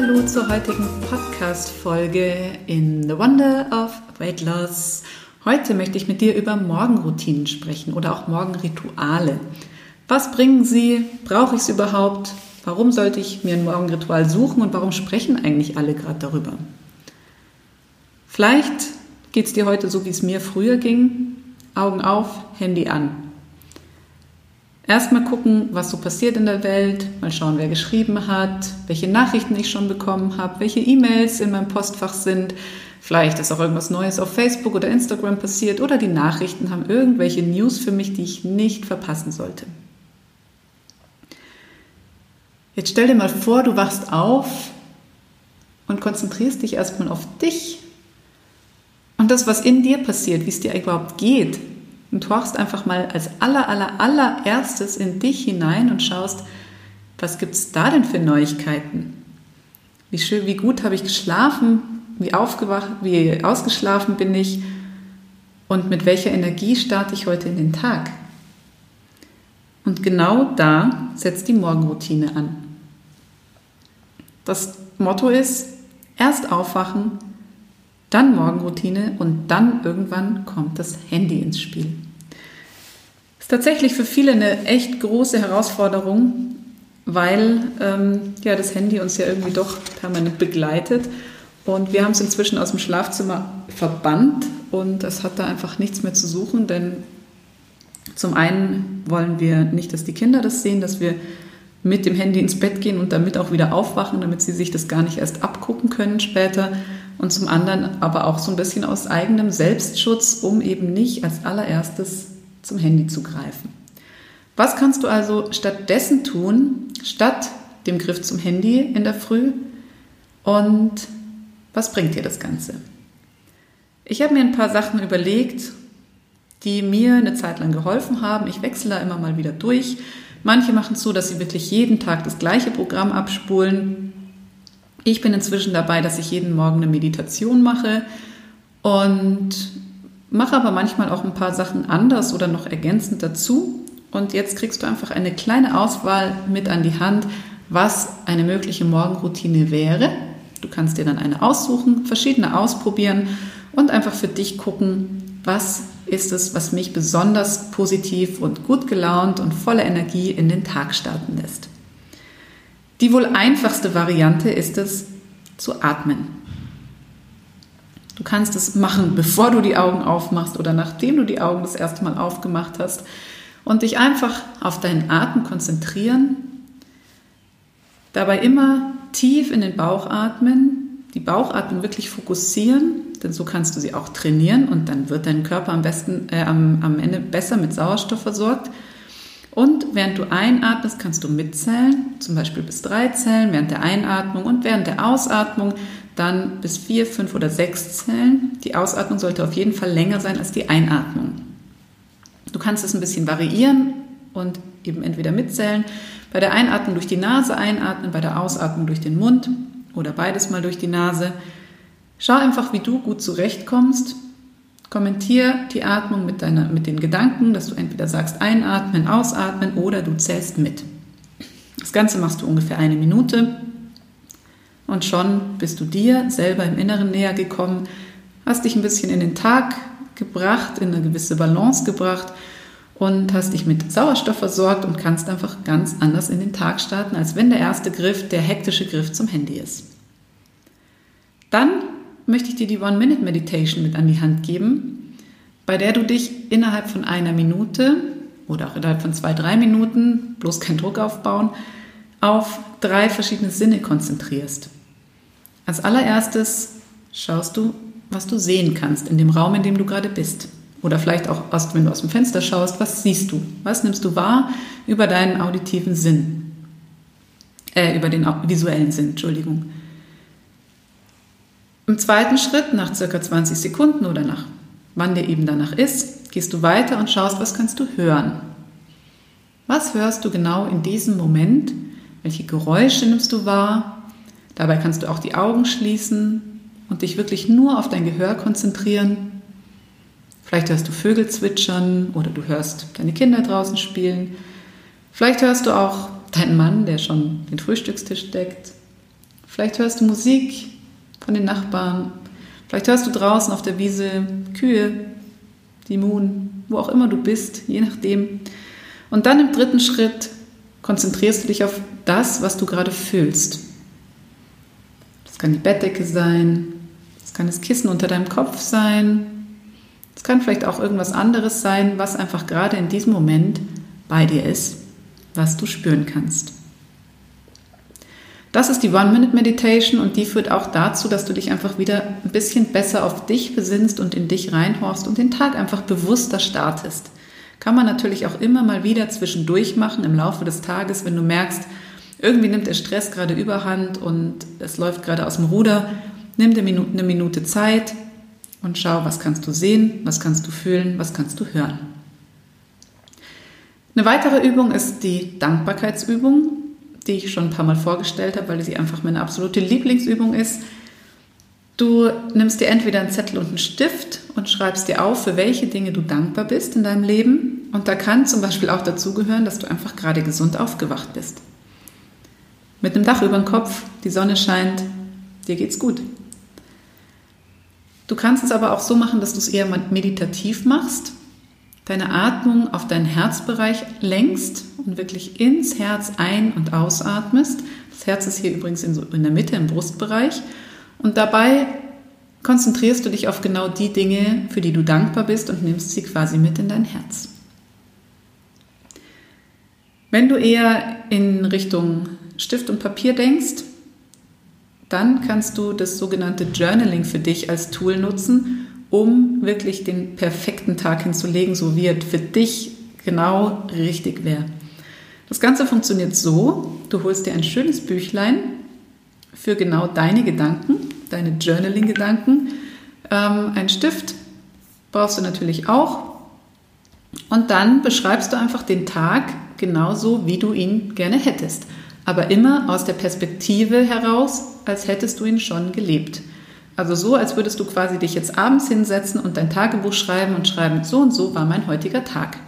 Hallihallo zur heutigen Podcast-Folge in The Wonder of Weight Loss. Heute möchte ich mit dir über Morgenroutinen sprechen oder auch Morgenrituale. Was bringen sie? Brauche ich es überhaupt? Warum sollte ich mir ein Morgenritual suchen und warum sprechen eigentlich alle gerade darüber? Vielleicht geht es dir heute so, wie es mir früher ging. Augen auf, Handy an. Erstmal gucken, was so passiert in der Welt, mal schauen, wer geschrieben hat, welche Nachrichten ich schon bekommen habe, welche E-Mails in meinem Postfach sind. Vielleicht ist auch irgendwas Neues auf Facebook oder Instagram passiert oder die Nachrichten haben irgendwelche News für mich, die ich nicht verpassen sollte. Jetzt stell dir mal vor, du wachst auf und konzentrierst dich erstmal auf dich und das, was in dir passiert, wie es dir überhaupt geht. Und tauchst einfach mal als aller, aller, allererstes in dich hinein und schaust, was gibt es da denn für Neuigkeiten? Wie schön, wie gut habe ich geschlafen? Wie aufgewacht, wie ausgeschlafen bin ich? Und mit welcher Energie starte ich heute in den Tag? Und genau da setzt die Morgenroutine an. Das Motto ist, erst aufwachen, dann Morgenroutine und dann irgendwann kommt das Handy ins Spiel. Tatsächlich für viele eine echt große Herausforderung, weil ähm, ja, das Handy uns ja irgendwie doch permanent begleitet. Und wir haben es inzwischen aus dem Schlafzimmer verbannt und es hat da einfach nichts mehr zu suchen, denn zum einen wollen wir nicht, dass die Kinder das sehen, dass wir mit dem Handy ins Bett gehen und damit auch wieder aufwachen, damit sie sich das gar nicht erst abgucken können später und zum anderen aber auch so ein bisschen aus eigenem Selbstschutz, um eben nicht als allererstes zum Handy zu greifen. Was kannst du also stattdessen tun, statt dem Griff zum Handy in der Früh? Und was bringt dir das Ganze? Ich habe mir ein paar Sachen überlegt, die mir eine Zeit lang geholfen haben. Ich wechsle da immer mal wieder durch. Manche machen es so, dass sie wirklich jeden Tag das gleiche Programm abspulen. Ich bin inzwischen dabei, dass ich jeden Morgen eine Meditation mache und mache aber manchmal auch ein paar Sachen anders oder noch ergänzend dazu. Und jetzt kriegst du einfach eine kleine Auswahl mit an die Hand, was eine mögliche Morgenroutine wäre. Du kannst dir dann eine aussuchen, verschiedene ausprobieren und einfach für dich gucken, was ist es, was mich besonders positiv und gut gelaunt und voller Energie in den Tag starten lässt. Die wohl einfachste Variante ist es, zu atmen. Du kannst es machen, bevor du die Augen aufmachst oder nachdem du die Augen das erste Mal aufgemacht hast und dich einfach auf deinen Atem konzentrieren. Dabei immer tief in den Bauch atmen, die Bauchatmung wirklich fokussieren, denn so kannst du sie auch trainieren und dann wird dein Körper am besten äh, am, am Ende besser mit Sauerstoff versorgt. Und während du einatmest, kannst du mitzählen, zum Beispiel bis drei zählen während der Einatmung und während der Ausatmung dann bis vier, fünf oder sechs zählen. Die Ausatmung sollte auf jeden Fall länger sein als die Einatmung. Du kannst es ein bisschen variieren und eben entweder mitzählen, bei der Einatmung durch die Nase einatmen, bei der Ausatmung durch den Mund oder beides mal durch die Nase. Schau einfach, wie du gut zurechtkommst Kommentier die Atmung mit, deiner, mit den Gedanken, dass du entweder sagst einatmen, ausatmen oder du zählst mit. Das Ganze machst du ungefähr eine Minute und schon bist du dir selber im Inneren näher gekommen, hast dich ein bisschen in den Tag gebracht, in eine gewisse Balance gebracht und hast dich mit Sauerstoff versorgt und kannst einfach ganz anders in den Tag starten, als wenn der erste Griff der hektische Griff zum Handy ist. Dann möchte ich dir die One-Minute-Meditation mit an die Hand geben, bei der du dich innerhalb von einer Minute oder auch innerhalb von zwei, drei Minuten, bloß keinen Druck aufbauen, auf drei verschiedene Sinne konzentrierst. Als allererstes schaust du, was du sehen kannst in dem Raum, in dem du gerade bist. Oder vielleicht auch, wenn du aus dem Fenster schaust, was siehst du? Was nimmst du wahr über deinen auditiven Sinn? Äh, über den visuellen Sinn, Entschuldigung. Im zweiten Schritt, nach circa 20 Sekunden oder nach wann dir eben danach ist, gehst du weiter und schaust, was kannst du hören. Was hörst du genau in diesem Moment? Welche Geräusche nimmst du wahr? Dabei kannst du auch die Augen schließen und dich wirklich nur auf dein Gehör konzentrieren. Vielleicht hörst du Vögel zwitschern oder du hörst deine Kinder draußen spielen. Vielleicht hörst du auch deinen Mann, der schon den Frühstückstisch deckt. Vielleicht hörst du Musik von den Nachbarn. Vielleicht hörst du draußen auf der Wiese Kühe, die Moon, wo auch immer du bist, je nachdem. Und dann im dritten Schritt konzentrierst du dich auf das, was du gerade fühlst. Kann die Bettdecke sein, das kann das Kissen unter deinem Kopf sein, es kann vielleicht auch irgendwas anderes sein, was einfach gerade in diesem Moment bei dir ist, was du spüren kannst. Das ist die One-Minute-Meditation und die führt auch dazu, dass du dich einfach wieder ein bisschen besser auf dich besinnst und in dich reinhorst und den Tag einfach bewusster startest. Kann man natürlich auch immer mal wieder zwischendurch machen im Laufe des Tages, wenn du merkst, irgendwie nimmt der Stress gerade überhand und es läuft gerade aus dem Ruder. Nimm dir eine Minute Zeit und schau, was kannst du sehen, was kannst du fühlen, was kannst du hören. Eine weitere Übung ist die Dankbarkeitsübung die ich schon ein paar Mal vorgestellt habe, weil sie einfach meine absolute Lieblingsübung ist. Du nimmst dir entweder einen Zettel und einen Stift und schreibst dir auf, für welche Dinge du dankbar bist in deinem Leben. Und da kann zum Beispiel auch dazugehören, dass du einfach gerade gesund aufgewacht bist. Mit einem Dach über dem Kopf, die Sonne scheint, dir geht's gut. Du kannst es aber auch so machen, dass du es eher meditativ machst deine Atmung auf deinen Herzbereich lenkst und wirklich ins Herz ein- und ausatmest. Das Herz ist hier übrigens in, so in der Mitte im Brustbereich. Und dabei konzentrierst du dich auf genau die Dinge, für die du dankbar bist und nimmst sie quasi mit in dein Herz. Wenn du eher in Richtung Stift und Papier denkst, dann kannst du das sogenannte Journaling für dich als Tool nutzen, um wirklich den perfekten Tag hinzulegen, so wie er für dich genau richtig wäre. Das Ganze funktioniert so, du holst dir ein schönes Büchlein für genau deine Gedanken, deine Journaling-Gedanken, ähm, ein Stift brauchst du natürlich auch und dann beschreibst du einfach den Tag genauso, wie du ihn gerne hättest, aber immer aus der Perspektive heraus, als hättest du ihn schon gelebt. Also so, als würdest du quasi dich jetzt abends hinsetzen und dein Tagebuch schreiben und schreiben, so und so war mein heutiger Tag.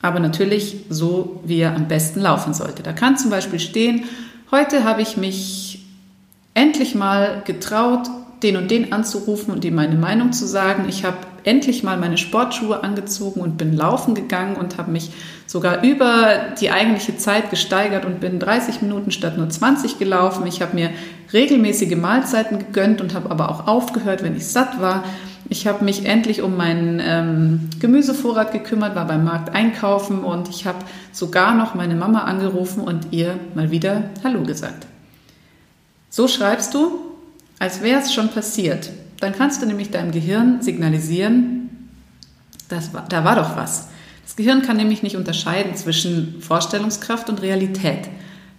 Aber natürlich so, wie er am besten laufen sollte. Da kann zum Beispiel stehen, heute habe ich mich endlich mal getraut, den und den anzurufen und ihm meine Meinung zu sagen. Ich habe endlich mal meine Sportschuhe angezogen und bin laufen gegangen und habe mich sogar über die eigentliche Zeit gesteigert und bin 30 Minuten statt nur 20 gelaufen. Ich habe mir regelmäßige Mahlzeiten gegönnt und habe aber auch aufgehört, wenn ich satt war. Ich habe mich endlich um meinen ähm, Gemüsevorrat gekümmert, war beim Markt einkaufen und ich habe sogar noch meine Mama angerufen und ihr mal wieder Hallo gesagt. So schreibst du, als wäre es schon passiert. Dann kannst du nämlich deinem Gehirn signalisieren, das da war doch was. Das Gehirn kann nämlich nicht unterscheiden zwischen Vorstellungskraft und Realität.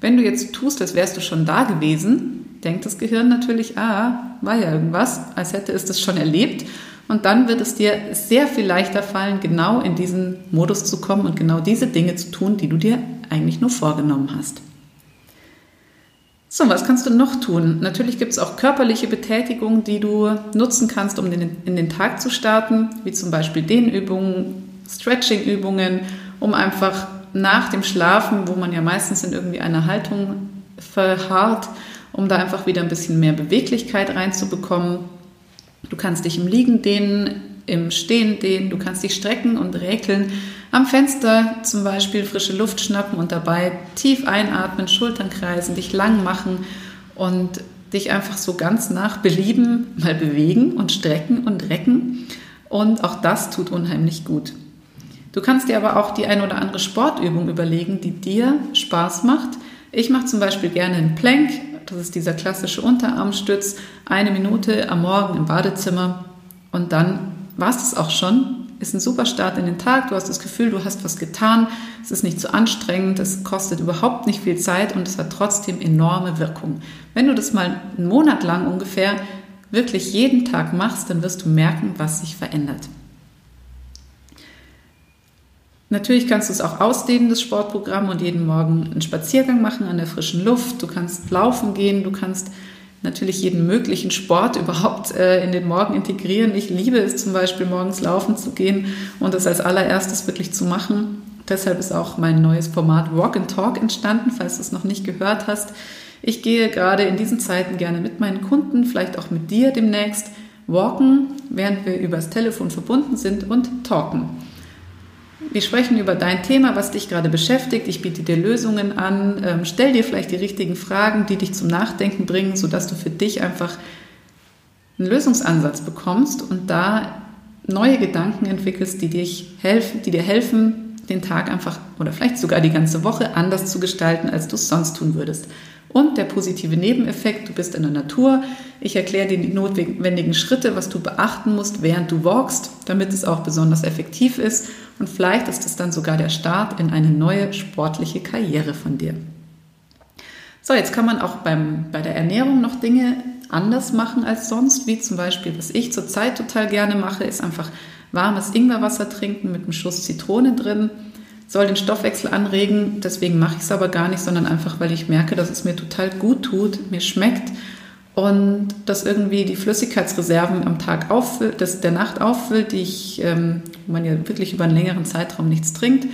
Wenn du jetzt tust, als wärst du schon da gewesen, denkt das Gehirn natürlich, ah, war ja irgendwas, als hätte es das schon erlebt. Und dann wird es dir sehr viel leichter fallen, genau in diesen Modus zu kommen und genau diese Dinge zu tun, die du dir eigentlich nur vorgenommen hast. So, was kannst du noch tun? Natürlich gibt es auch körperliche Betätigungen, die du nutzen kannst, um in den, Tag zu starten, wie zum Beispiel Dehnübungen, Stretching-Übungen, um einfach nach dem Schlafen, wo man ja meistens in irgendwie einer Haltung verharrt, um da einfach wieder ein bisschen mehr Beweglichkeit reinzubekommen. Du kannst dich im Liegen dehnen, im Stehen dehnen, du kannst dich strecken und räkeln. Am Fenster zum Beispiel frische Luft schnappen und dabei tief einatmen, Schultern kreisen, dich lang machen und dich einfach so ganz nach Belieben mal bewegen und strecken und recken. Und auch das tut unheimlich gut. Du kannst dir aber auch die ein oder andere Sportübung überlegen, die dir Spaß macht. Ich mache zum Beispiel gerne einen Plank, das ist dieser klassische Unterarmstütz, eine Minute am Morgen im Badezimmer und dann war es das auch schon. Ist ein super Start in den Tag. Du hast das Gefühl, du hast was getan. Es ist nicht zu anstrengend. Es kostet überhaupt nicht viel Zeit und es hat trotzdem enorme Wirkung. Wenn du das mal einen Monat lang ungefähr wirklich jeden Tag machst, dann wirst du merken, was sich verändert. Natürlich kannst du es auch ausdehnen, das Sportprogramm, und jeden Morgen einen Spaziergang machen an der frischen Luft. Du kannst laufen gehen, du kannst natürlich jeden möglichen Sport überhaupt äh, in den Morgen integrieren. Ich liebe es zum Beispiel, morgens laufen zu gehen und das als allererstes wirklich zu machen. Deshalb ist auch mein neues Format Walk and Talk entstanden, falls du es noch nicht gehört hast. Ich gehe gerade in diesen Zeiten gerne mit meinen Kunden, vielleicht auch mit dir demnächst, walken, während wir übers Telefon verbunden sind und talken. Wir sprechen über dein Thema, was dich gerade beschäftigt. Ich biete dir Lösungen an. Ähm, stell dir vielleicht die richtigen Fragen, die dich zum Nachdenken bringen, sodass du für dich einfach einen Lösungsansatz bekommst und da neue Gedanken entwickelst, die, dich helfen, die dir helfen, den Tag einfach oder vielleicht sogar die ganze Woche anders zu gestalten, als du es sonst tun würdest. Und der positive Nebeneffekt, du bist in der Natur. Ich erkläre dir die notwendigen Schritte, was du beachten musst, während du walkst, damit es auch besonders effektiv ist. Und vielleicht ist es dann sogar der Start in eine neue sportliche Karriere von dir. So, jetzt kann man auch beim, bei der Ernährung noch Dinge anders machen als sonst, wie zum Beispiel, was ich zurzeit total gerne mache, ist einfach warmes Ingwerwasser trinken mit einem Schuss Zitrone drin soll den Stoffwechsel anregen. Deswegen mache ich es aber gar nicht, sondern einfach, weil ich merke, dass es mir total gut tut, mir schmeckt und dass irgendwie die Flüssigkeitsreserven am Tag auffüllt, dass der Nacht auffüllt, die ich, ähm, wo man ja wirklich über einen längeren Zeitraum nichts trinkt.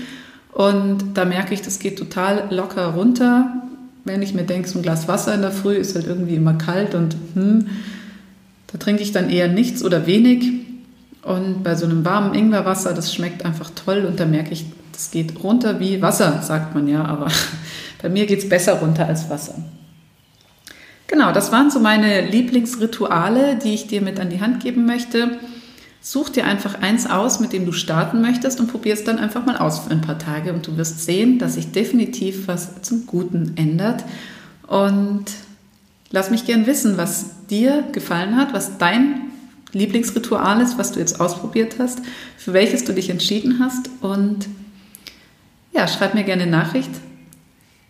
Und da merke ich, das geht total locker runter. Wenn ich mir denke, so ein Glas Wasser in der Früh ist halt irgendwie immer kalt und hm, da trinke ich dann eher nichts oder wenig. Und bei so einem warmen Ingwerwasser, das schmeckt einfach toll und da merke ich, das geht runter wie Wasser, sagt man ja, aber bei mir geht es besser runter als Wasser. Genau, das waren so meine Lieblingsrituale, die ich dir mit an die Hand geben möchte. Such dir einfach eins aus, mit dem du starten möchtest und probier es dann einfach mal aus für ein paar Tage und du wirst sehen, dass sich definitiv was zum Guten ändert. Und lass mich gern wissen, was dir gefallen hat, was dein Lieblingsritual ist, was du jetzt ausprobiert hast, für welches du dich entschieden hast und ja, schreib mir gerne Nachricht.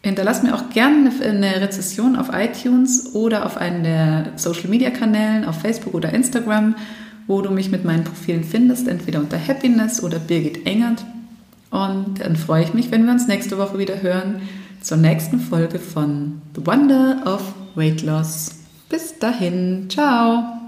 Hinterlass mir auch gerne eine Rezession auf iTunes oder auf einen der Social Media Kanälen, auf Facebook oder Instagram, wo du mich mit meinen Profilen findest, entweder unter Happiness oder Birgit Engert. Und dann freue ich mich, wenn wir uns nächste Woche wieder hören zur nächsten Folge von The Wonder of Weight Loss. Bis dahin, ciao!